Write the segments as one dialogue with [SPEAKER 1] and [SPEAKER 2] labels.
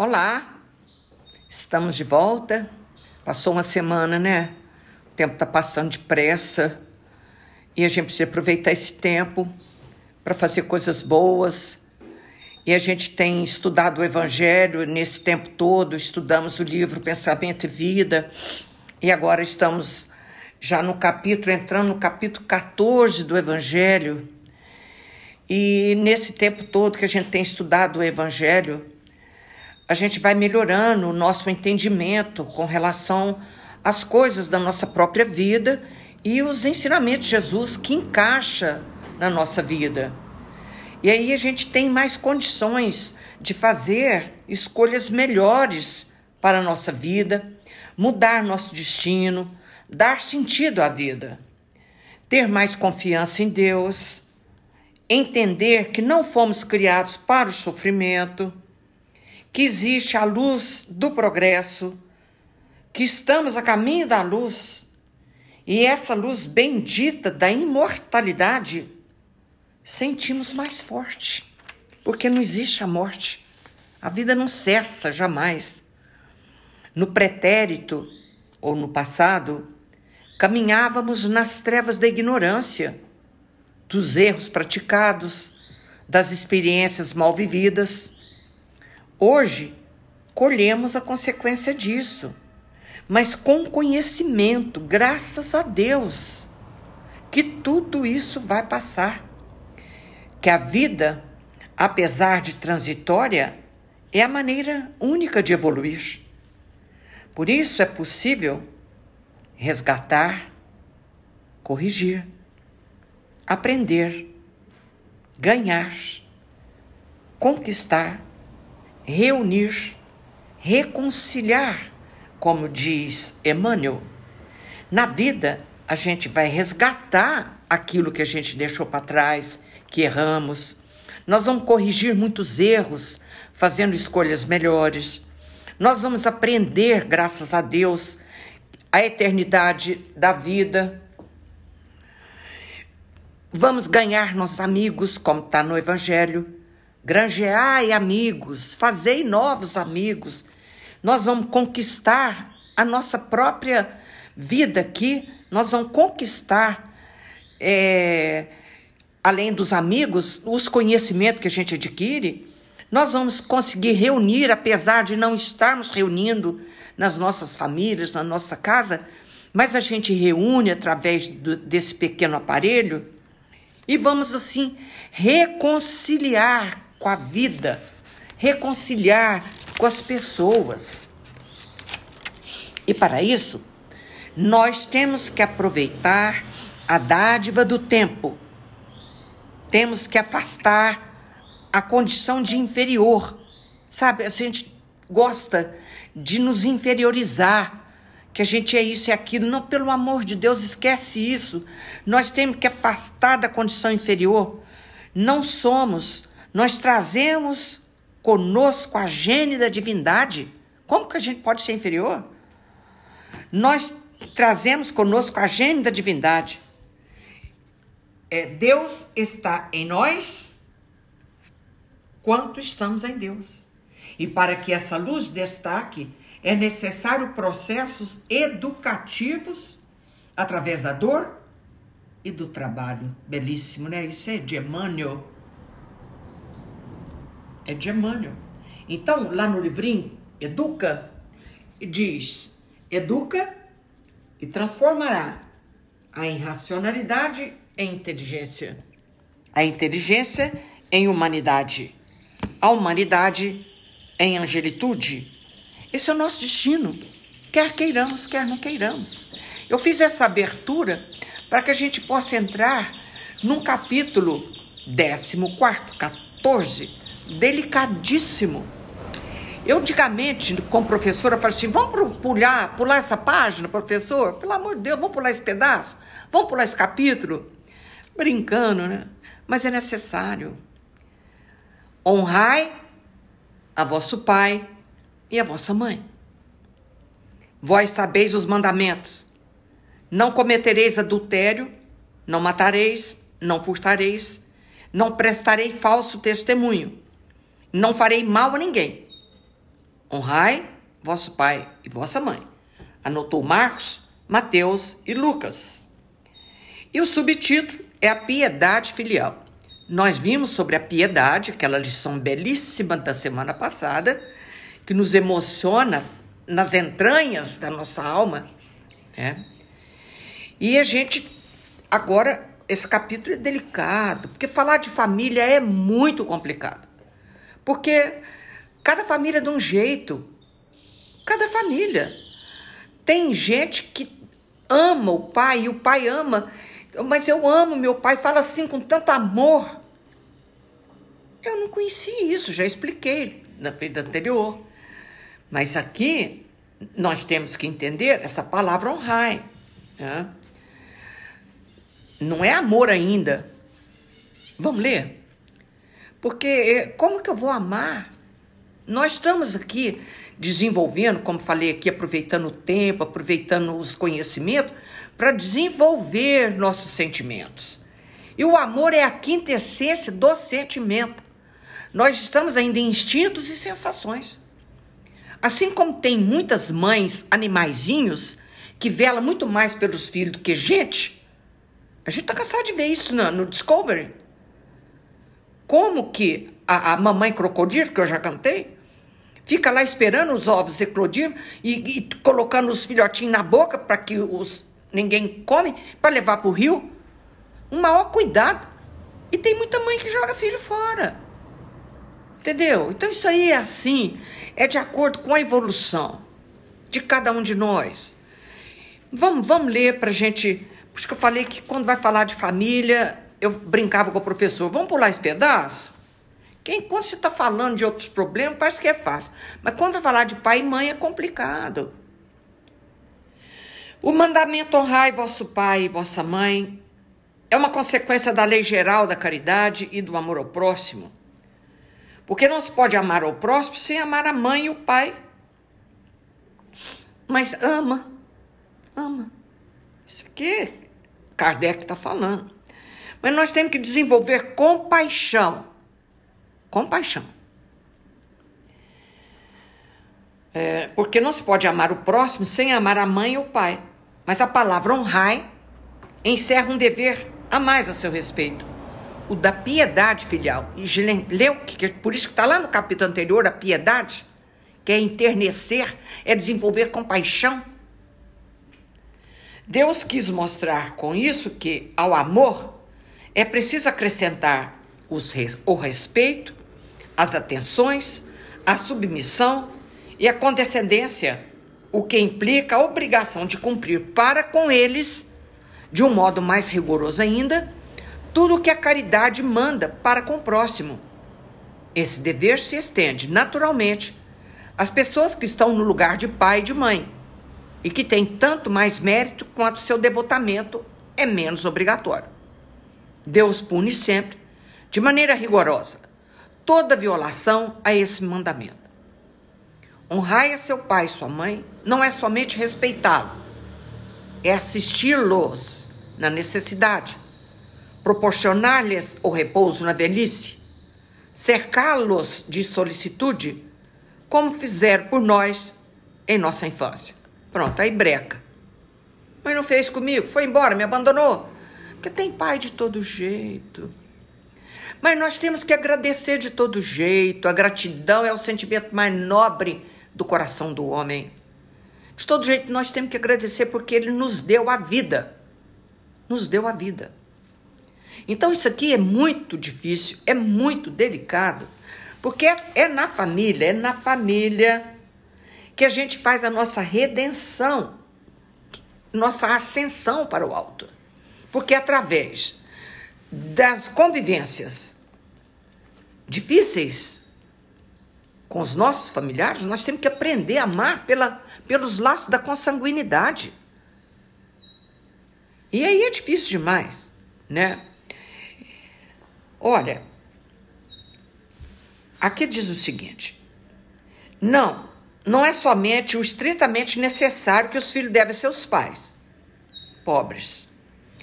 [SPEAKER 1] Olá, estamos de volta. Passou uma semana, né? O tempo está passando depressa e a gente precisa aproveitar esse tempo para fazer coisas boas. E a gente tem estudado o Evangelho nesse tempo todo, estudamos o livro Pensamento e Vida, e agora estamos já no capítulo, entrando no capítulo 14 do Evangelho. E nesse tempo todo que a gente tem estudado o Evangelho, a gente vai melhorando o nosso entendimento com relação às coisas da nossa própria vida e os ensinamentos de Jesus que encaixa na nossa vida. E aí a gente tem mais condições de fazer escolhas melhores para a nossa vida, mudar nosso destino, dar sentido à vida, ter mais confiança em Deus entender que não fomos criados para o sofrimento, que existe a luz do progresso, que estamos a caminho da luz e essa luz bendita da imortalidade sentimos mais forte, porque não existe a morte. A vida não cessa jamais. No pretérito ou no passado, caminhávamos nas trevas da ignorância dos erros praticados, das experiências mal vividas. Hoje, colhemos a consequência disso, mas com conhecimento, graças a Deus, que tudo isso vai passar. Que a vida, apesar de transitória, é a maneira única de evoluir. Por isso é possível resgatar, corrigir aprender, ganhar, conquistar, reunir, reconciliar, como diz Emmanuel. Na vida, a gente vai resgatar aquilo que a gente deixou para trás, que erramos. Nós vamos corrigir muitos erros, fazendo escolhas melhores. Nós vamos aprender, graças a Deus, a eternidade da vida, Vamos ganhar nossos amigos, como está no Evangelho. Granjeai amigos, fazei novos amigos. Nós vamos conquistar a nossa própria vida aqui, nós vamos conquistar, é, além dos amigos, os conhecimentos que a gente adquire. Nós vamos conseguir reunir, apesar de não estarmos reunindo nas nossas famílias, na nossa casa, mas a gente reúne através do, desse pequeno aparelho e vamos assim reconciliar com a vida, reconciliar com as pessoas. E para isso, nós temos que aproveitar a dádiva do tempo. Temos que afastar a condição de inferior. Sabe, a gente gosta de nos inferiorizar, que a gente é isso e aquilo. Não, pelo amor de Deus, esquece isso. Nós temos que afastar da condição inferior. Não somos. Nós trazemos conosco a gene da divindade. Como que a gente pode ser inferior? Nós trazemos conosco a gene da divindade. É, Deus está em nós quanto estamos em Deus. E para que essa luz destaque, é necessário processos educativos através da dor e do trabalho. Belíssimo, né? Isso é de Emmanuel. É de Emmanuel. Então, lá no livrinho, Educa, diz: educa e transformará a irracionalidade em inteligência, a inteligência em humanidade, a humanidade em angelitude esse é o nosso destino, quer queiramos, quer não queiramos. Eu fiz essa abertura para que a gente possa entrar num capítulo 14, 14, delicadíssimo. Eu, antigamente, como professora, falei assim: vamos pular, pular essa página, professor? Pelo amor de Deus, vamos pular esse pedaço? Vamos pular esse capítulo? Brincando, né? Mas é necessário. Honrai a vosso pai e a vossa mãe. Vós sabeis os mandamentos: não cometereis adultério, não matareis, não furtareis, não prestarei falso testemunho, não farei mal a ninguém, Honrai vosso pai e vossa mãe. Anotou Marcos, Mateus e Lucas. E o subtítulo é a piedade filial. Nós vimos sobre a piedade, aquela lição belíssima da semana passada, que nos emociona nas entranhas da nossa alma, né? E a gente agora esse capítulo é delicado, porque falar de família é muito complicado. Porque cada família é de um jeito. Cada família. Tem gente que ama o pai e o pai ama, mas eu amo meu pai, fala assim com tanto amor. Eu não conheci isso, já expliquei na vida anterior. Mas aqui nós temos que entender essa palavra honrar. Né? Não é amor ainda. Vamos ler? Porque eh, como que eu vou amar? Nós estamos aqui desenvolvendo, como falei aqui, aproveitando o tempo, aproveitando os conhecimentos, para desenvolver nossos sentimentos. E o amor é a quinta essência do sentimento. Nós estamos ainda em instintos e sensações. Assim como tem muitas mães animaizinhos que velam muito mais pelos filhos do que gente, a gente tá cansado de ver isso no, no Discovery. Como que a, a, mamãe crocodilo, que eu já cantei, fica lá esperando os ovos eclodir e, e colocando os filhotinhos na boca para que os ninguém come, para levar para o rio. Um maior cuidado. E tem muita mãe que joga filho fora. Entendeu? Então isso aí é assim, é de acordo com a evolução de cada um de nós. Vamos, vamos ler para gente por isso que eu falei que quando vai falar de família, eu brincava com o professor, vamos pular esse pedaço? Quem, quando você está falando de outros problemas, parece que é fácil. Mas quando vai falar de pai e mãe, é complicado. O mandamento honrai vosso pai e vossa mãe é uma consequência da lei geral da caridade e do amor ao próximo. Porque não se pode amar ao próximo sem amar a mãe e o pai. Mas ama, ama. Isso aqui Kardec está falando. Mas nós temos que desenvolver compaixão. Compaixão. É, porque não se pode amar o próximo sem amar a mãe ou o pai. Mas a palavra honrai encerra um dever a mais a seu respeito. O da piedade filial. E leu, que, por isso que está lá no capítulo anterior, a piedade, que é enternecer, é desenvolver compaixão Deus quis mostrar com isso que, ao amor, é preciso acrescentar os, o respeito, as atenções, a submissão e a condescendência, o que implica a obrigação de cumprir para com eles, de um modo mais rigoroso ainda, tudo o que a caridade manda para com o próximo. Esse dever se estende, naturalmente, às pessoas que estão no lugar de pai e de mãe e que tem tanto mais mérito quanto seu devotamento é menos obrigatório. Deus pune sempre, de maneira rigorosa, toda violação a esse mandamento. Honrai a seu pai e sua mãe não é somente respeitá-lo, é assisti-los na necessidade, proporcionar-lhes o repouso na velhice, cercá-los de solicitude, como fizeram por nós em nossa infância. Pronto, aí breca. Mas não fez comigo, foi embora, me abandonou. Porque tem pai de todo jeito. Mas nós temos que agradecer de todo jeito. A gratidão é o sentimento mais nobre do coração do homem. De todo jeito, nós temos que agradecer porque ele nos deu a vida. Nos deu a vida. Então, isso aqui é muito difícil, é muito delicado, porque é, é na família, é na família que a gente faz a nossa redenção, nossa ascensão para o alto. Porque através das convivências difíceis com os nossos familiares, nós temos que aprender a amar pela, pelos laços da consanguinidade. E aí é difícil demais, né? Olha, aqui diz o seguinte: não, não é somente o estritamente necessário que os filhos devem a seus pais, pobres,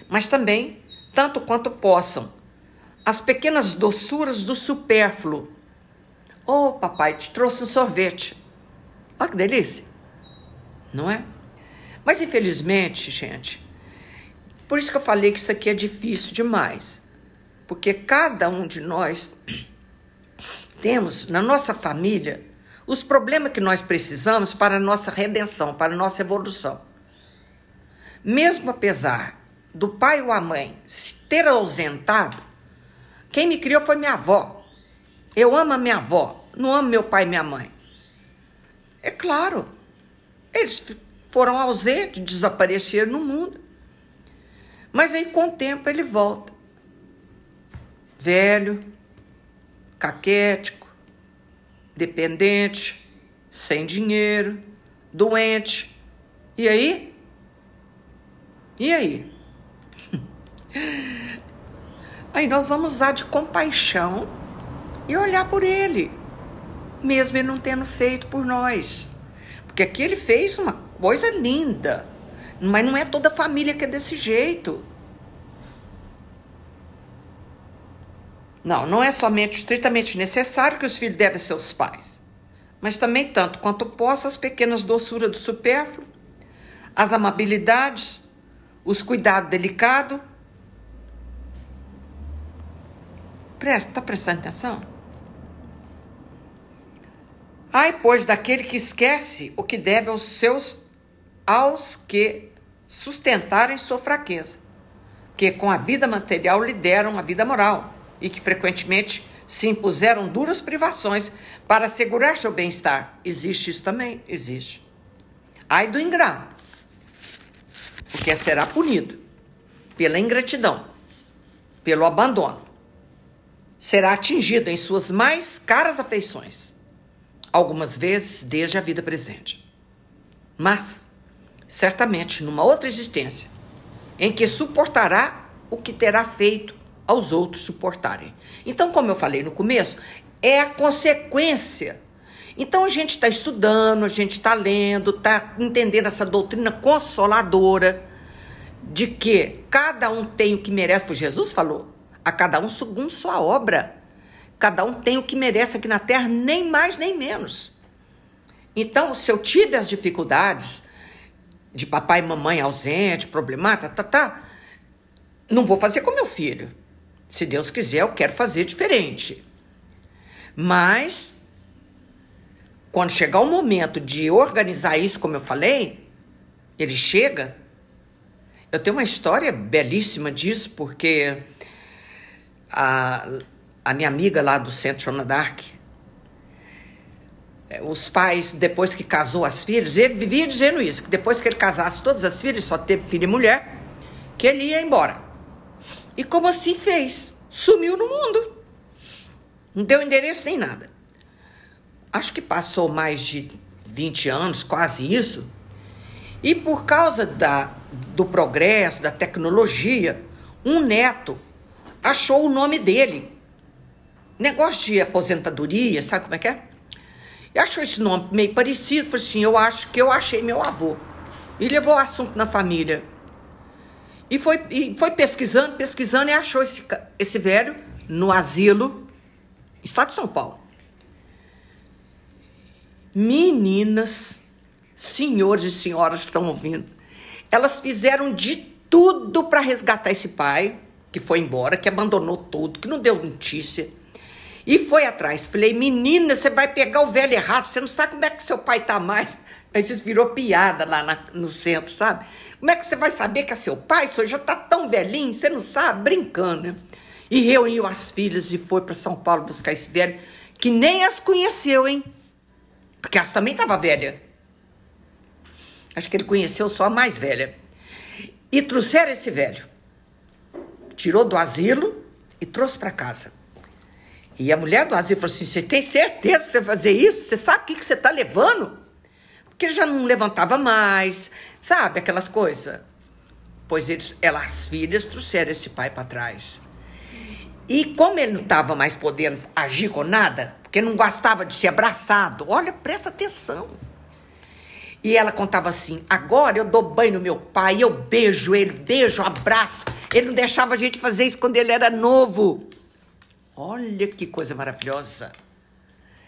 [SPEAKER 1] mas também, tanto quanto possam, as pequenas doçuras do supérfluo. Oh, papai, te trouxe um sorvete. Olha que delícia, não é? Mas infelizmente, gente, por isso que eu falei que isso aqui é difícil demais. Porque cada um de nós temos na nossa família os problemas que nós precisamos para a nossa redenção, para a nossa evolução. Mesmo apesar do pai ou a mãe ter ausentado, quem me criou foi minha avó. Eu amo a minha avó, não amo meu pai e minha mãe. É claro, eles foram ausentes, desapareceram no mundo. Mas aí, com o tempo, ele volta. Velho, caquético, dependente, sem dinheiro, doente. E aí? E aí? Aí nós vamos usar de compaixão e olhar por ele, mesmo ele não tendo feito por nós. Porque aqui ele fez uma coisa linda, mas não é toda família que é desse jeito. Não, não é somente estritamente necessário que os filhos devem seus pais, mas também tanto quanto possa as pequenas doçuras do supérfluo, as amabilidades, os cuidados delicados. Presta, tá prestando atenção? Ai, pois, daquele que esquece o que deve aos seus, aos que sustentarem sua fraqueza, que com a vida material lideram a vida moral e que frequentemente se impuseram duras privações para assegurar seu bem-estar. Existe isso também? Existe. Ai do ingrato, porque será punido pela ingratidão, pelo abandono. Será atingido em suas mais caras afeições, algumas vezes desde a vida presente. Mas, certamente, numa outra existência, em que suportará o que terá feito aos outros suportarem. Então, como eu falei no começo, é a consequência. Então a gente está estudando, a gente está lendo, está entendendo essa doutrina consoladora de que cada um tem o que merece, porque Jesus falou, a cada um segundo sua obra. Cada um tem o que merece aqui na terra, nem mais nem menos. Então, se eu tive as dificuldades de papai e mamãe ausente, problemática, tá, tá, não vou fazer com meu filho. Se Deus quiser, eu quero fazer diferente. Mas, quando chegar o momento de organizar isso, como eu falei, ele chega. Eu tenho uma história belíssima disso, porque a, a minha amiga lá do Centro Joana Dark, é, os pais, depois que casou as filhas, ele vivia dizendo isso, que depois que ele casasse todas as filhas, só teve filho e mulher, que ele ia embora. E como assim fez? Sumiu no mundo. Não deu endereço nem nada. Acho que passou mais de 20 anos, quase isso. E por causa da, do progresso, da tecnologia, um neto achou o nome dele. Negócio de aposentadoria, sabe como é que é? E achou esse nome meio parecido, falou assim: eu acho que eu achei meu avô. E levou o assunto na família. E foi, e foi pesquisando, pesquisando e achou esse, esse velho no asilo, estado de São Paulo. Meninas, senhores e senhoras que estão ouvindo, elas fizeram de tudo para resgatar esse pai, que foi embora, que abandonou tudo, que não deu notícia. E foi atrás. Falei, menina, você vai pegar o velho errado, você não sabe como é que seu pai tá mais. Aí isso virou piada lá na, no centro, sabe? Como é que você vai saber que é seu pai? Você já tá tão velhinho, você não sabe? Brincando, né? E reuniu as filhas e foi para São Paulo buscar esse velho, que nem as conheceu, hein? Porque elas também estavam velha. Acho que ele conheceu só a mais velha. E trouxeram esse velho. Tirou do asilo e trouxe para casa. E a mulher do asilo falou assim: Você tem certeza que você vai fazer isso? Você sabe o que, que você está levando? Porque ele já não levantava mais, sabe? Aquelas coisas. Pois eles, elas, as filhas trouxeram esse pai para trás. E como ele não estava mais podendo agir com nada, porque não gostava de ser abraçado, olha, presta atenção. E ela contava assim: agora eu dou banho no meu pai, eu beijo ele, beijo, abraço. Ele não deixava a gente fazer isso quando ele era novo. Olha que coisa maravilhosa.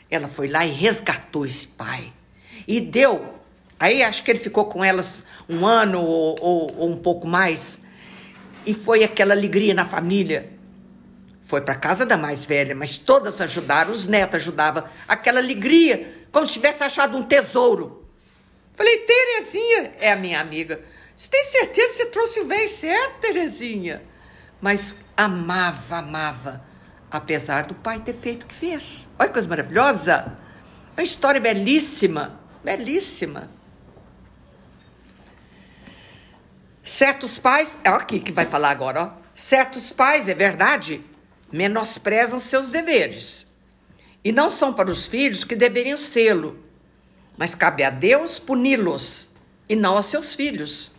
[SPEAKER 1] Ela foi lá e resgatou esse pai E deu. Aí acho que ele ficou com elas um ano ou, ou, ou um pouco mais. E foi aquela alegria na família. Foi para casa da mais velha, mas todas ajudaram, os netos ajudavam. Aquela alegria, como se tivesse achado um tesouro. Falei, Terezinha, é a minha amiga. Você tem certeza que você trouxe o velho certo, Terezinha? Mas amava, amava, apesar do pai ter feito o que fez. Olha que coisa maravilhosa! Uma história belíssima, belíssima. Certos pais, é aqui que vai falar agora, ó. Certos pais, é verdade, menosprezam seus deveres. E não são para os filhos que deveriam sê-lo mas cabe a Deus puni-los e não aos seus filhos.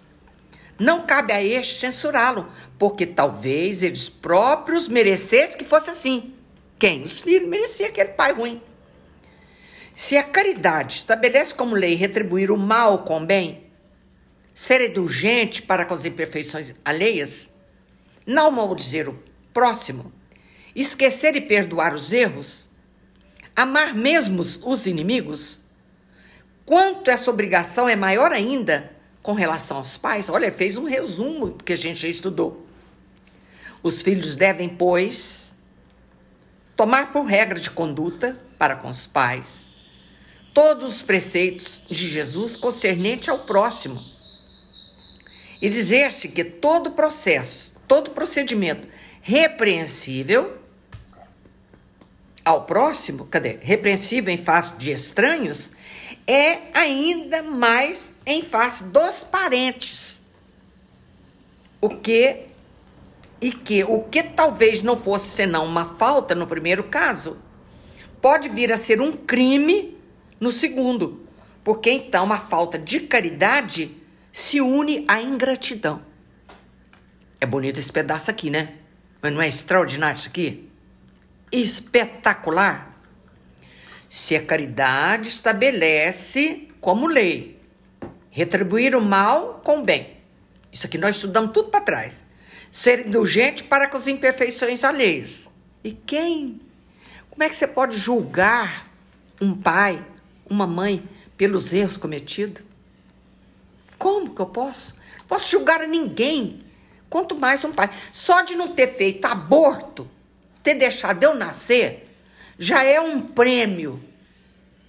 [SPEAKER 1] Não cabe a este censurá-lo, porque talvez eles próprios merecessem que fosse assim. Quem? Os filhos mereciam aquele pai ruim. Se a caridade estabelece como lei retribuir o mal com o bem, ser indulgente para com as imperfeições alheias, não maldizer o próximo, esquecer e perdoar os erros, amar mesmo os inimigos, Quanto essa obrigação é maior ainda com relação aos pais, olha, fez um resumo que a gente já estudou. Os filhos devem, pois, tomar por regra de conduta para com os pais todos os preceitos de Jesus concernente ao próximo. E dizer-se que todo processo, todo procedimento repreensível ao próximo, cadê? Repreensível em face de estranhos, é ainda mais em face dos parentes. O que e que o que talvez não fosse senão uma falta no primeiro caso, pode vir a ser um crime no segundo, porque então a falta de caridade se une à ingratidão. É bonito esse pedaço aqui, né? Mas não é extraordinário isso aqui? Espetacular se a caridade estabelece como lei retribuir o mal com o bem. Isso aqui nós estudamos tudo para trás. Ser indulgente para com as imperfeições alheias. E quem? Como é que você pode julgar um pai, uma mãe, pelos erros cometidos? Como que eu posso? Posso julgar a ninguém. Quanto mais um pai. Só de não ter feito aborto, ter deixado eu nascer, já é um prêmio,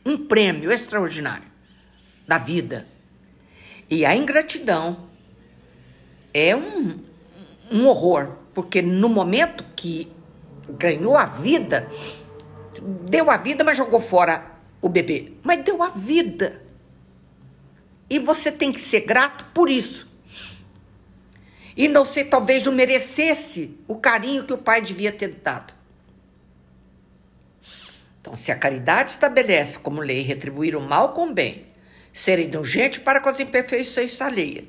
[SPEAKER 1] um prêmio extraordinário da vida. E a ingratidão é um, um horror, porque no momento que ganhou a vida, deu a vida, mas jogou fora o bebê. Mas deu a vida. E você tem que ser grato por isso. E não sei, talvez não merecesse o carinho que o pai devia ter dado. Então, se a caridade estabelece como lei retribuir o mal com o bem, ser indulgente para com as imperfeições alheias,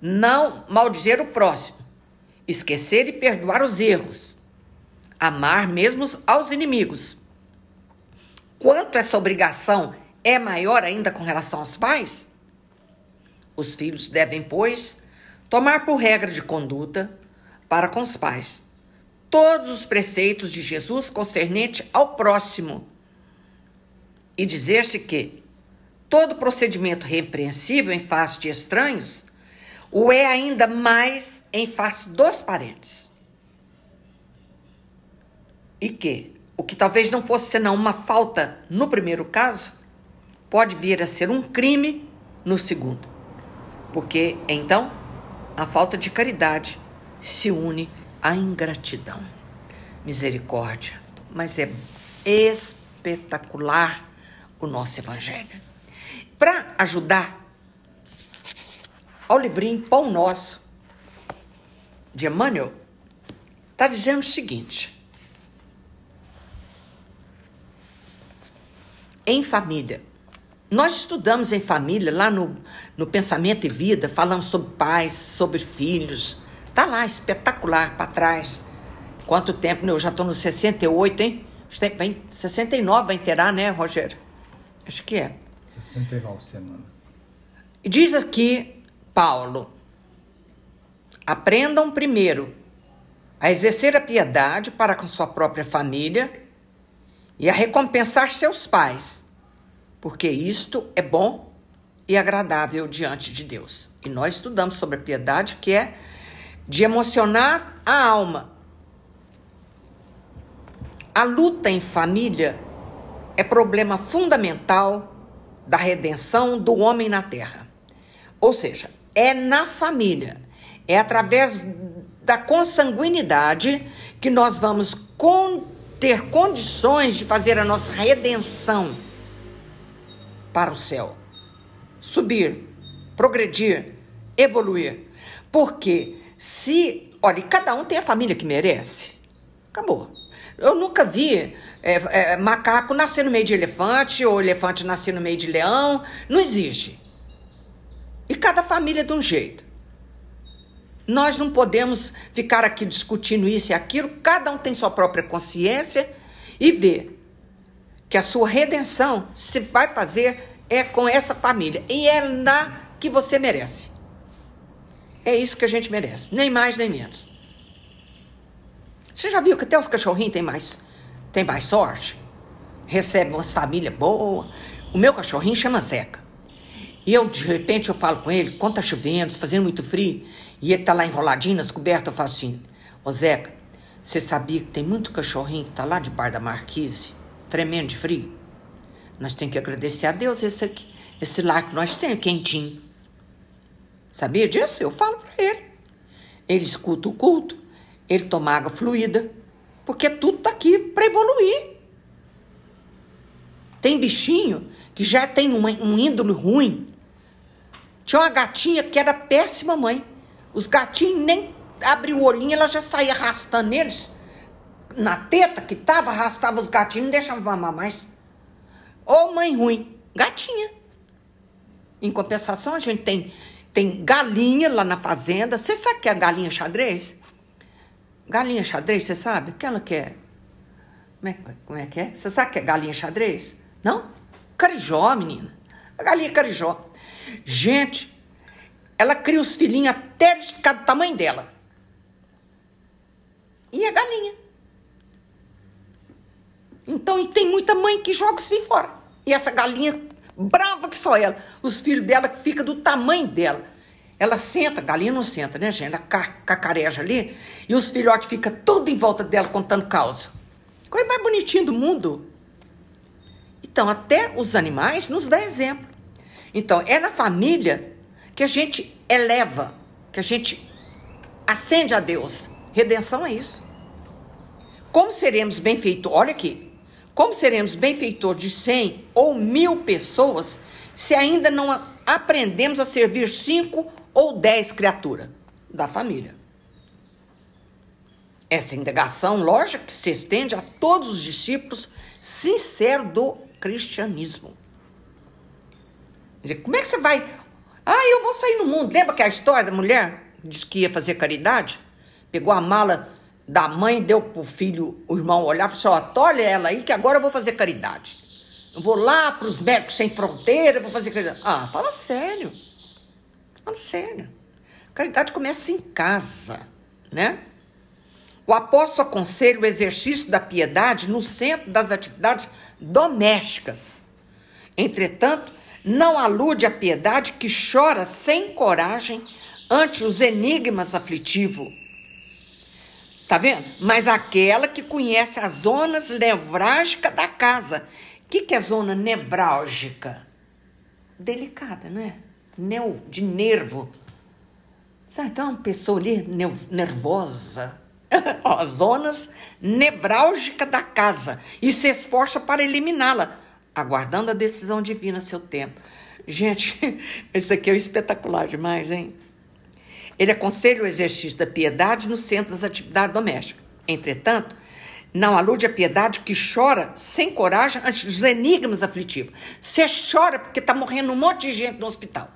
[SPEAKER 1] não maldizer o próximo, esquecer e perdoar os erros, amar mesmo aos inimigos. Quanto essa obrigação é maior ainda com relação aos pais? Os filhos devem, pois, tomar por regra de conduta para com os pais todos os preceitos de Jesus concernente ao próximo e dizer-se que todo procedimento repreensível em face de estranhos o é ainda mais em face dos parentes. E que o que talvez não fosse senão uma falta no primeiro caso, pode vir a ser um crime no segundo. Porque então a falta de caridade se une a ingratidão. Misericórdia. Mas é espetacular o nosso Evangelho. Para ajudar ao livrinho Pão Nosso, de Emmanuel, está dizendo o seguinte. Em família. Nós estudamos em família, lá no, no Pensamento e Vida, falamos sobre pais, sobre filhos, Tá lá, espetacular, para trás. Quanto tempo, né? Eu já estou no 68, hein? Vem, 69 vai inteirar, né, Rogério? Acho que é.
[SPEAKER 2] 69 semanas.
[SPEAKER 1] E diz aqui, Paulo, aprendam primeiro a exercer a piedade para com sua própria família e a recompensar seus pais, porque isto é bom e agradável diante de Deus. E nós estudamos sobre a piedade, que é de emocionar a alma. A luta em família é problema fundamental da redenção do homem na terra. Ou seja, é na família, é através da consanguinidade que nós vamos ter condições de fazer a nossa redenção para o céu. Subir, progredir, evoluir. Porque se, olha, cada um tem a família que merece. Acabou. Eu nunca vi é, é, macaco nascer no meio de elefante ou elefante nascer no meio de leão. Não existe. E cada família é de um jeito. Nós não podemos ficar aqui discutindo isso e aquilo, cada um tem sua própria consciência e ver que a sua redenção se vai fazer é com essa família e é na que você merece. É isso que a gente merece, nem mais nem menos. Você já viu que até os cachorrinhos têm mais, têm mais sorte? Recebem umas famílias boas. O meu cachorrinho chama Zeca. E eu, de repente, eu falo com ele, quando tá chovendo, tá fazendo muito frio, e ele tá lá enroladinho nas cobertas, eu falo assim, ô Zeca, você sabia que tem muito cachorrinho que tá lá debaixo da marquise, tremendo de frio? Nós temos que agradecer a Deus esse aqui, esse lar que nós temos, quentinho. Sabia disso? Eu falo para ele. Ele escuta o culto, ele toma água fluida, porque tudo tá aqui para evoluir. Tem bichinho que já tem uma, um índole ruim, tinha uma gatinha que era péssima mãe. Os gatinhos nem abriu o olhinho, ela já saía arrastando eles na teta que tava, arrastava os gatinhos, não deixava mamar mais. Ô mãe ruim, gatinha. Em compensação, a gente tem, tem galinha lá na fazenda. Você sabe que é galinha xadrez? Galinha xadrez, você sabe? Aquela que é. Como é, como é que é? Você sabe que é galinha xadrez? Não? Carijó, menina. A galinha carijó. Gente, ela cria os filhinhos até eles ficar do tamanho dela. E a galinha. Então, e tem muita mãe que joga os filhos fora. E essa galinha, brava que só ela, os filhos dela que fica do tamanho dela. Ela senta, galinha não senta, né, gente? Ela cacareja ali e os filhotes ficam tudo em volta dela contando causa. Coisa mais bonitinha do mundo. Então, até os animais nos dá exemplo. Então, é na família que a gente eleva, que a gente acende a Deus. Redenção é isso. Como seremos benfeitores? Olha aqui. Como seremos benfeitor de cem ou mil pessoas se ainda não aprendemos a servir cinco ou dez criaturas da família? Essa indagação, lógica, se estende a todos os discípulos sinceros do cristianismo. Como é que você vai? Ah, eu vou sair no mundo. Lembra que a história da mulher disse que ia fazer caridade? Pegou a mala da mãe, deu pro filho, o irmão olhar e falou: assim, olha ela aí que agora eu vou fazer caridade. Eu vou lá para os médicos sem fronteira, vou fazer caridade. Ah, fala sério. Fala sério. Caridade começa em casa, né? O apóstolo aconselha o exercício da piedade no centro das atividades domésticas. Entretanto, não alude à piedade que chora sem coragem ante os enigmas aflitivos. Tá vendo? Mas aquela que conhece as zonas nevrálgicas da casa. O que, que é zona nevrálgica? Delicada, não é? Neu, de nervo. Sabe, então, uma pessoa ali nervosa. as zonas nevrálgicas da casa. E se esforça para eliminá-la aguardando a decisão divina a seu tempo. Gente, isso aqui é espetacular demais, hein? Ele aconselha o exercício da piedade no centro das atividades domésticas. Entretanto, não alude à piedade que chora sem coragem ante dos enigmas aflitivos. Você chora porque está morrendo um monte de gente no hospital.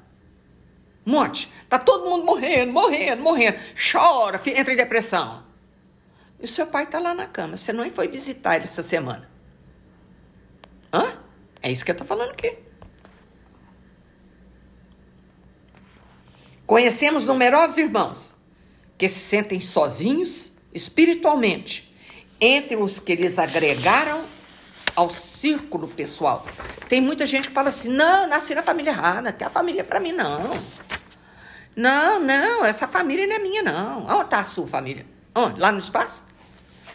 [SPEAKER 1] Um monte. Está todo mundo morrendo, morrendo, morrendo. Chora, entra em depressão. E o seu pai está lá na cama. Você não foi visitar ele essa semana. Hã? É isso que eu estou falando aqui. Conhecemos numerosos irmãos que se sentem sozinhos espiritualmente, entre os que lhes agregaram ao círculo pessoal. Tem muita gente que fala assim: não, nasci na família errada, que a família é para mim, não. Não, não, essa família não é minha, não. Onde está a sua família? Onde? Lá no espaço?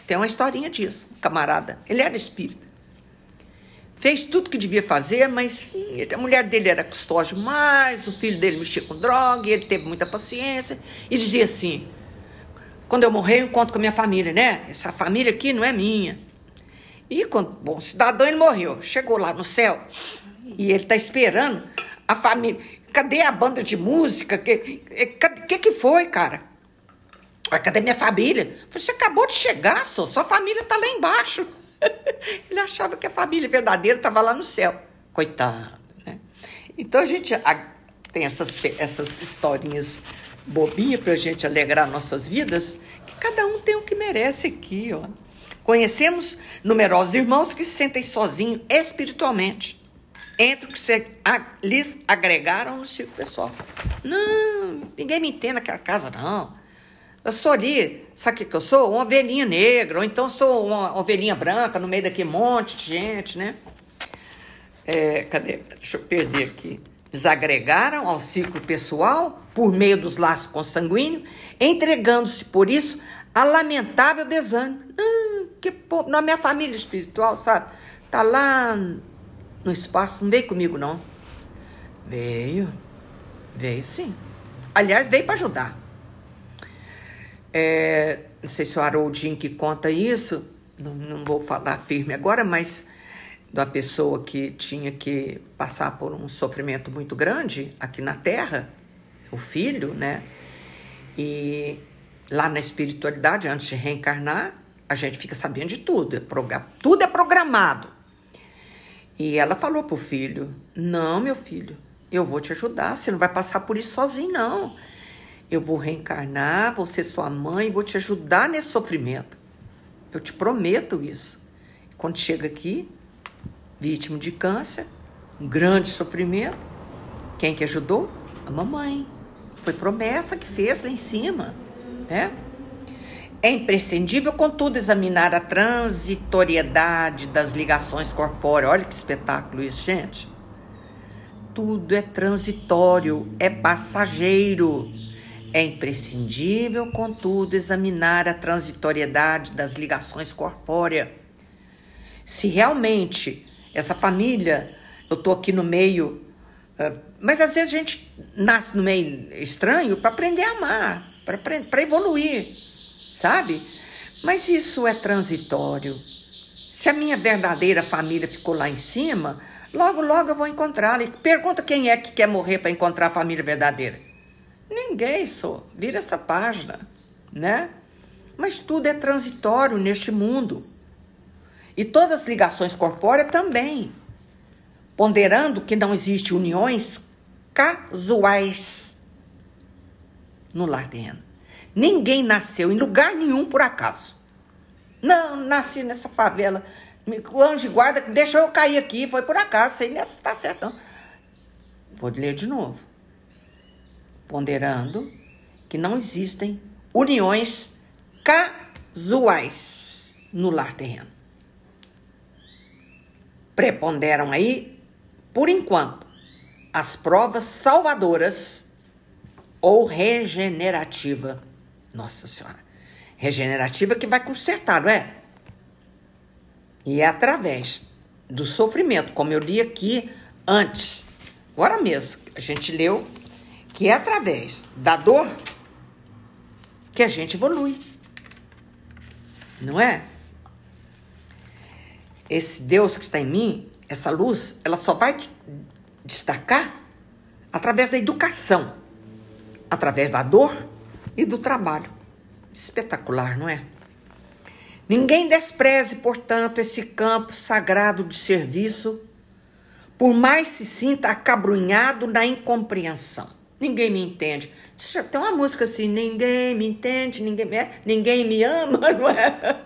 [SPEAKER 1] Tem uma historinha disso, camarada. Ele era espírita. Fez tudo que devia fazer, mas a mulher dele era custódio mais, o filho dele mexia com droga, e ele teve muita paciência e dizia assim: quando eu morrer, eu encontro com a minha família, né? Essa família aqui não é minha. E quando, bom, cidadão ele morreu, chegou lá no céu e ele está esperando a família. Cadê a banda de música? Que que, que foi, cara? Cadê minha família? Você acabou de chegar, só. Sua família tá lá embaixo. Ele achava que a família verdadeira estava lá no céu. Coitado, né? Então a gente tem essas, essas historinhas bobinhas para a gente alegrar nossas vidas, que cada um tem o que merece aqui, ó. Conhecemos numerosos irmãos que se sentem sozinhos espiritualmente, entre o que se, a, lhes agregaram no círculo pessoal. Não, ninguém me entende naquela casa, não. Eu sou ali, sabe o que eu sou? Uma ovelhinha negra, ou então sou uma ovelhinha branca no meio daquele monte de gente, né? É, cadê? Deixa eu perder aqui. Desagregaram ao ciclo pessoal por meio dos laços consanguíneos, entregando-se por isso a lamentável desânimo. Ah, que povo, na minha família espiritual, sabe? Tá lá no espaço, não veio comigo não. Veio, veio sim. Aliás, veio para ajudar. É, não sei se o Haroldinho que conta isso, não, não vou falar firme agora, mas da pessoa que tinha que passar por um sofrimento muito grande aqui na Terra, o filho, né? E lá na espiritualidade, antes de reencarnar, a gente fica sabendo de tudo, é tudo é programado. E ela falou pro filho: Não, meu filho, eu vou te ajudar, você não vai passar por isso sozinho, não. Eu vou reencarnar, vou ser sua mãe, vou te ajudar nesse sofrimento. Eu te prometo isso. Quando chega aqui, vítima de câncer, um grande sofrimento, quem que ajudou? A mamãe. Foi promessa que fez lá em cima, né? É imprescindível, contudo, examinar a transitoriedade das ligações corpóreas. Olha que espetáculo isso, gente. Tudo é transitório, é passageiro. É imprescindível, contudo, examinar a transitoriedade das ligações corpóreas. Se realmente essa família, eu estou aqui no meio, mas às vezes a gente nasce no meio estranho para aprender a amar, para evoluir, sabe? Mas isso é transitório. Se a minha verdadeira família ficou lá em cima, logo, logo eu vou encontrá-la. Pergunta quem é que quer morrer para encontrar a família verdadeira. Ninguém só. Vira essa página, né? Mas tudo é transitório neste mundo. E todas as ligações corpóreas também. Ponderando que não existe uniões casuais no lar terreno. Ninguém nasceu em lugar nenhum por acaso. Não, nasci nessa favela. O anjo guarda deixou eu cair aqui, foi por acaso, sei se está certo. Não. Vou ler de novo ponderando que não existem uniões casuais no lar terreno. Preponderam aí, por enquanto, as provas salvadoras ou regenerativa. Nossa Senhora. Regenerativa que vai consertar, não é? E é através do sofrimento, como eu li aqui antes, agora mesmo, a gente leu que é através da dor que a gente evolui. Não é? Esse Deus que está em mim, essa luz, ela só vai destacar através da educação, através da dor e do trabalho. Espetacular, não é? Ninguém despreze, portanto, esse campo sagrado de serviço, por mais se sinta acabrunhado na incompreensão. Ninguém me entende. Tem uma música assim, ninguém me entende, ninguém me, é, ninguém me ama, não é?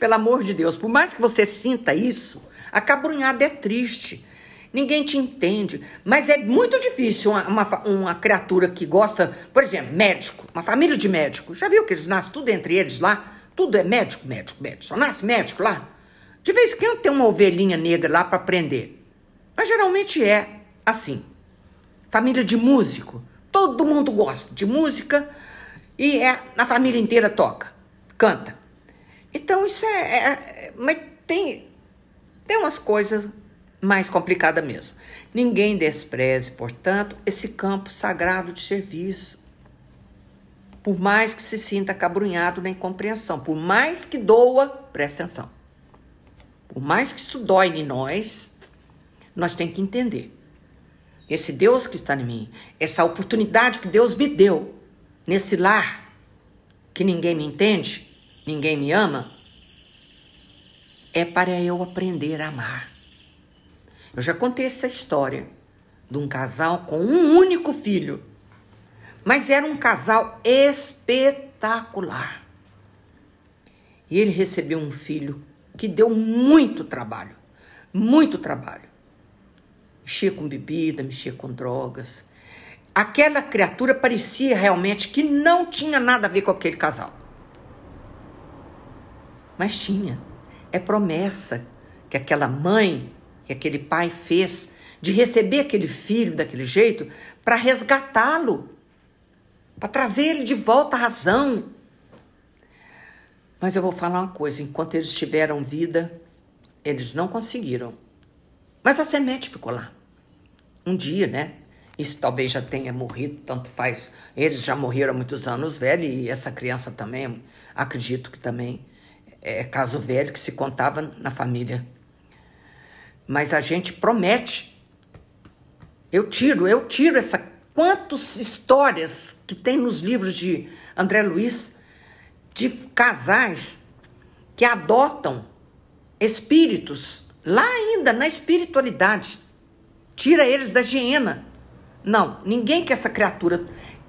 [SPEAKER 1] Pelo amor de Deus, por mais que você sinta isso, a cabrunhada é triste. Ninguém te entende. Mas é muito difícil uma, uma, uma, criatura que gosta, por exemplo, médico, uma família de médicos. Já viu que eles nascem tudo entre eles lá? Tudo é médico, médico, médico. Só nasce médico lá. De vez em quando tem uma ovelhinha negra lá para aprender. Mas geralmente é assim. Família de músico. Todo mundo gosta de música e é, a família inteira toca, canta. Então isso é, é, é mas tem tem umas coisas mais complicadas mesmo. Ninguém despreze, portanto, esse campo sagrado de serviço. Por mais que se sinta cabrunhado na incompreensão, por mais que doa, preste atenção. Por mais que isso dói em nós, nós temos que entender. Esse Deus que está em mim, essa oportunidade que Deus me deu nesse lar que ninguém me entende, ninguém me ama, é para eu aprender a amar. Eu já contei essa história de um casal com um único filho, mas era um casal espetacular. E ele recebeu um filho que deu muito trabalho, muito trabalho. Mexia com bebida, mexia com drogas. Aquela criatura parecia realmente que não tinha nada a ver com aquele casal. Mas tinha é promessa que aquela mãe e aquele pai fez de receber aquele filho daquele jeito para resgatá-lo, para trazer ele de volta à razão. Mas eu vou falar uma coisa: enquanto eles tiveram vida, eles não conseguiram. Mas a semente ficou lá. Um dia, né? Isso talvez já tenha morrido, tanto faz. Eles já morreram há muitos anos, velho, e essa criança também, acredito que também é, caso velho que se contava na família. Mas a gente promete. Eu tiro, eu tiro essa. Quantas histórias que tem nos livros de André Luiz de casais que adotam espíritos lá ainda na espiritualidade. Tira eles da hiena. Não, ninguém quer essa criatura.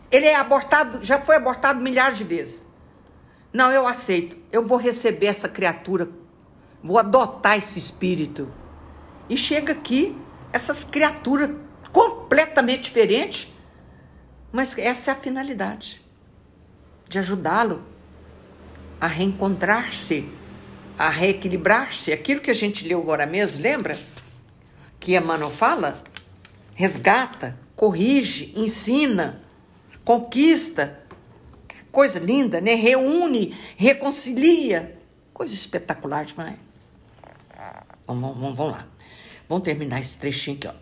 [SPEAKER 1] Ele é abortado, já foi abortado milhares de vezes. Não, eu aceito. Eu vou receber essa criatura. Vou adotar esse espírito. E chega aqui essas criaturas completamente diferentes, mas essa é a finalidade de ajudá-lo a reencontrar-se, a reequilibrar-se. Aquilo que a gente leu agora mesmo, lembra? Que Emmanuel fala? Resgata, corrige, ensina, conquista, Coisa linda, né? Reúne, reconcilia. Coisa espetacular demais. Vamos, vamos, vamos lá. Vamos terminar esse trechinho aqui, ó.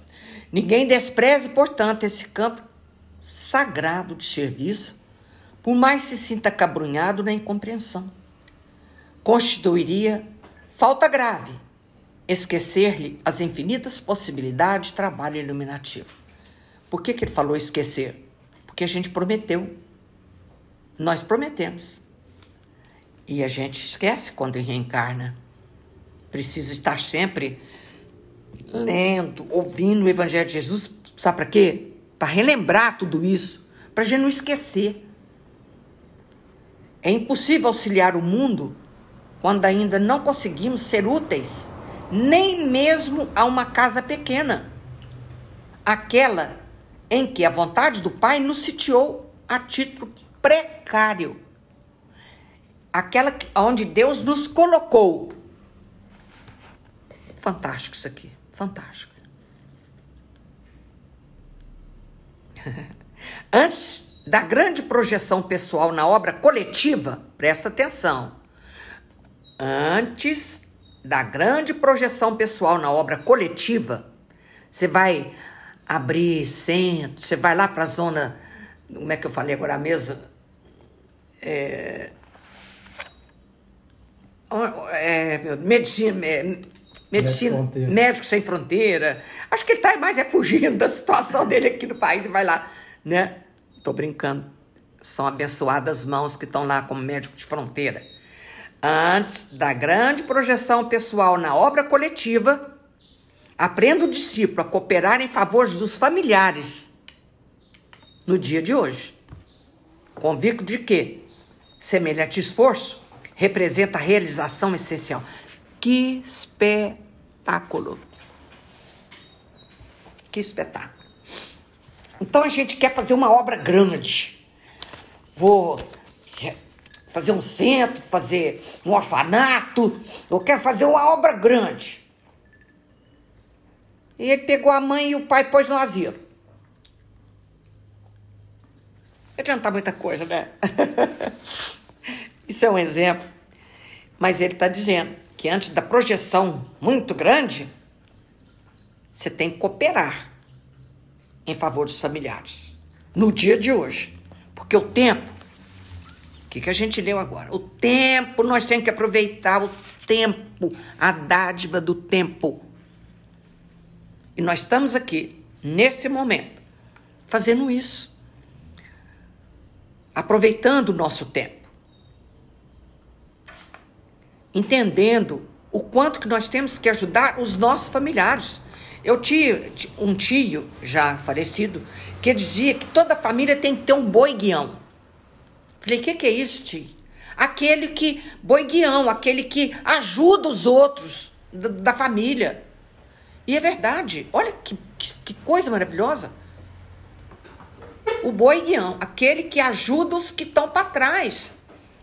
[SPEAKER 1] Ninguém despreze, portanto, esse campo sagrado de serviço, por mais se sinta cabrunhado na incompreensão. Constituiria falta grave esquecer-lhe as infinitas possibilidades de trabalho iluminativo. Por que, que ele falou esquecer? Porque a gente prometeu nós prometemos. E a gente esquece quando reencarna. Precisa estar sempre lendo, ouvindo o Evangelho de Jesus. Sabe para quê? Para relembrar tudo isso. Para a gente não esquecer. É impossível auxiliar o mundo quando ainda não conseguimos ser úteis, nem mesmo a uma casa pequena. Aquela em que a vontade do Pai nos sitiou a título precário. Aquela onde Deus nos colocou. Fantástico isso aqui, fantástico. Antes da grande projeção pessoal na obra coletiva, presta atenção. Antes da grande projeção pessoal na obra coletiva, você vai abrir centro, você vai lá para a zona, como é que eu falei agora mesmo? é, é, medicina, é, medicina médico sem fronteira. Acho que ele está mais é fugindo da situação dele aqui no país e vai lá, né? Tô brincando. São abençoadas mãos que estão lá como médico de fronteira. Antes da grande projeção pessoal na obra coletiva, aprenda o discípulo a cooperar em favor dos familiares no dia de hoje. Convicto de que Semelhante esforço representa a realização essencial. Que espetáculo! Que espetáculo! Então a gente quer fazer uma obra grande. Vou fazer um centro, fazer um orfanato, eu quero fazer uma obra grande. E ele pegou a mãe e o pai pôs no asilo. Não adianta muita coisa, né? Isso é um exemplo. Mas ele está dizendo que antes da projeção muito grande, você tem que cooperar em favor dos familiares. No dia de hoje. Porque o tempo, que, que a gente leu agora? O tempo, nós temos que aproveitar o tempo, a dádiva do tempo. E nós estamos aqui, nesse momento, fazendo isso. Aproveitando o nosso tempo. Entendendo o quanto que nós temos que ajudar os nossos familiares. Eu tinha um tio já falecido que dizia que toda família tem que ter um boi guião. Falei, o que, que é isso, tio? Aquele que, boi guião, aquele que ajuda os outros da, da família. E é verdade, olha que, que, que coisa maravilhosa. O boi guião, aquele que ajuda os que estão para trás.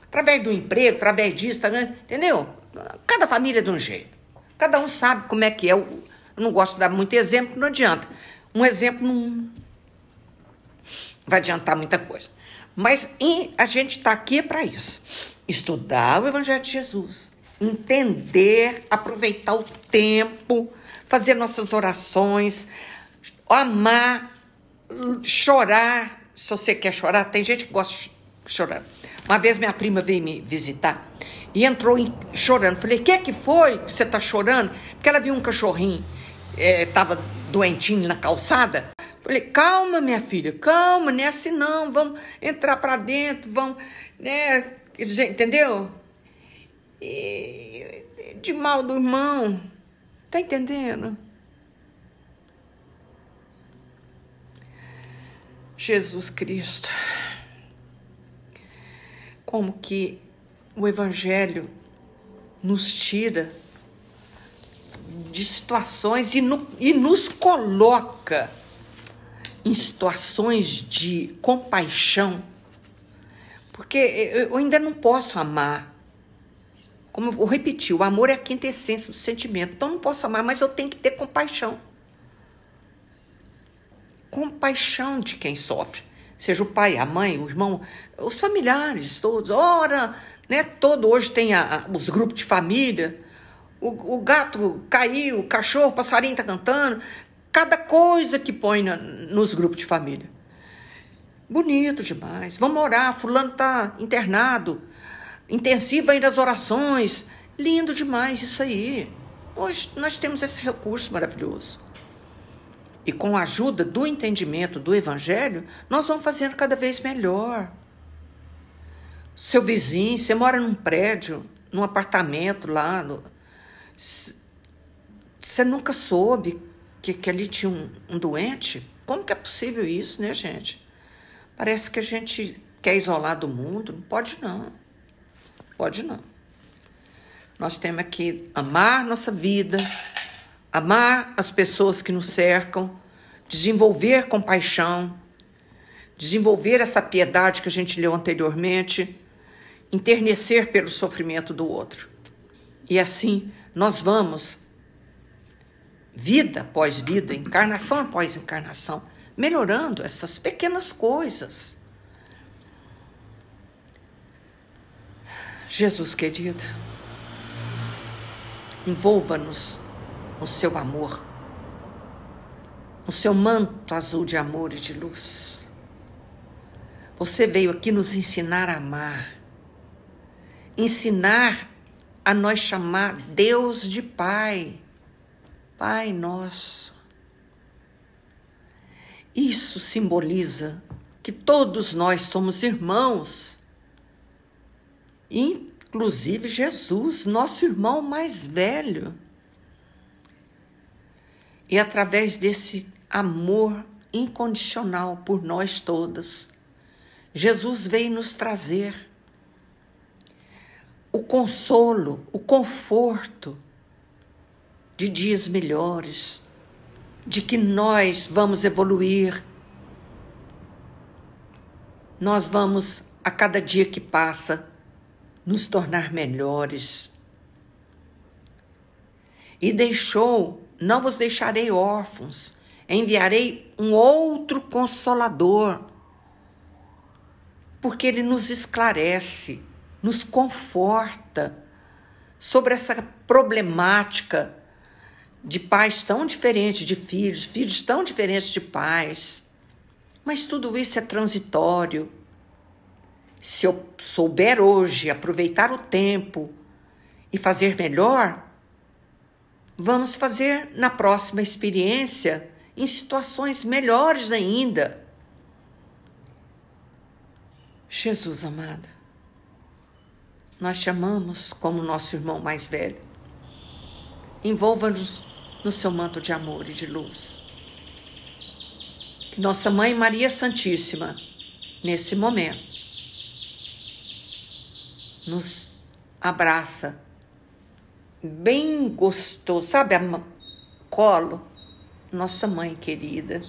[SPEAKER 1] Através do emprego, através disso, entendeu? Cada família é de um jeito. Cada um sabe como é que é. Eu não gosto de dar muito exemplo, não adianta. Um exemplo não vai adiantar muita coisa. Mas a gente está aqui para isso. Estudar o Evangelho de Jesus. Entender, aproveitar o tempo fazer nossas orações, amar, chorar. Se você quer chorar, tem gente que gosta de chorar. Uma vez minha prima veio me visitar e entrou em, chorando. Falei, o que é que foi que você está chorando? Porque ela viu um cachorrinho, estava é, doentinho na calçada. Falei, calma, minha filha, calma, não é assim não, vamos entrar para dentro, vamos, né, entendeu? E, de mal do irmão, Tá entendendo? Jesus Cristo. Como que o Evangelho nos tira de situações e, no, e nos coloca em situações de compaixão. Porque eu ainda não posso amar como eu vou repetir, o amor é a quintessência do sentimento. Então eu não posso amar, mas eu tenho que ter compaixão. Compaixão de quem sofre. Seja o pai, a mãe, o irmão, os familiares todos. Ora, né? Todo hoje tem a, a, os grupos de família. O, o, gato caiu, o cachorro, o passarinho está cantando. Cada coisa que põe na, nos grupos de família. Bonito demais. Vamos orar, fulano está internado intensiva ainda as orações. Lindo demais isso aí. Hoje nós temos esse recurso maravilhoso. E com a ajuda do entendimento do Evangelho, nós vamos fazendo cada vez melhor. Seu vizinho, você mora num prédio, num apartamento lá. No... Você nunca soube que, que ali tinha um, um doente? Como que é possível isso, né, gente? Parece que a gente quer isolar do mundo. Não pode, não. Pode não. Nós temos que amar nossa vida, amar as pessoas que nos cercam, desenvolver compaixão, desenvolver essa piedade que a gente leu anteriormente, enternecer pelo sofrimento do outro. E assim nós vamos, vida após vida, encarnação após encarnação, melhorando essas pequenas coisas Jesus querido, envolva-nos no seu amor, no seu manto azul de amor e de luz. Você veio aqui nos ensinar a amar, ensinar a nós chamar Deus de Pai, Pai nosso. Isso simboliza que todos nós somos irmãos inclusive Jesus, nosso irmão mais velho. E através desse amor incondicional por nós todas, Jesus veio nos trazer o consolo, o conforto de dias melhores, de que nós vamos evoluir. Nós vamos, a cada dia que passa, nos tornar melhores. E deixou: Não vos deixarei órfãos, enviarei um outro consolador, porque ele nos esclarece, nos conforta sobre essa problemática de pais tão diferentes de filhos, filhos tão diferentes de pais. Mas tudo isso é transitório. Se eu souber hoje aproveitar o tempo e fazer melhor, vamos fazer na próxima experiência em situações melhores ainda. Jesus amado, nós chamamos como nosso irmão mais velho. Envolva-nos no seu manto de amor e de luz. Que Nossa Mãe Maria Santíssima, nesse momento, nos abraça bem gostoso, sabe, a colo, nossa mãe querida.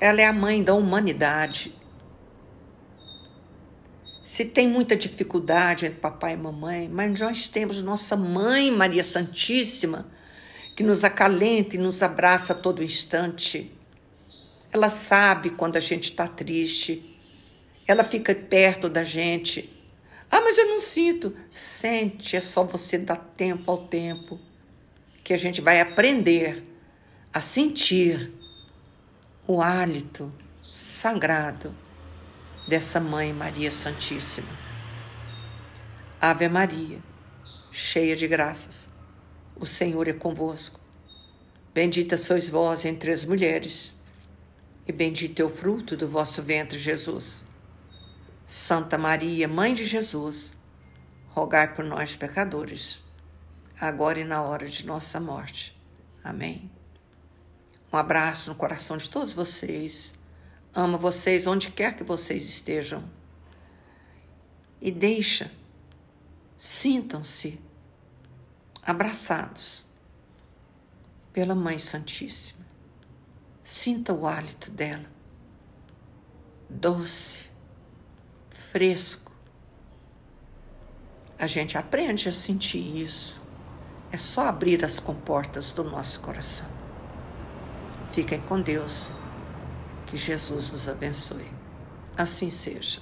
[SPEAKER 1] Ela é a mãe da humanidade. Se tem muita dificuldade entre papai e mamãe, mas nós temos nossa mãe Maria Santíssima, que nos acalenta e nos abraça a todo instante. Ela sabe quando a gente está triste, ela fica perto da gente. Ah, mas eu não sinto. Sente, é só você dar tempo ao tempo que a gente vai aprender a sentir o hálito sagrado dessa Mãe Maria Santíssima. Ave Maria, cheia de graças, o Senhor é convosco. Bendita sois vós entre as mulheres, e bendito é o fruto do vosso ventre, Jesus. Santa Maria, Mãe de Jesus, rogai por nós, pecadores, agora e na hora de nossa morte. Amém. Um abraço no coração de todos vocês ama vocês onde quer que vocês estejam. E deixa, sintam-se abraçados pela Mãe Santíssima. Sinta o hálito dela, doce, fresco. A gente aprende a sentir isso. É só abrir as comportas do nosso coração. Fiquem com Deus. Que Jesus nos abençoe. Assim seja.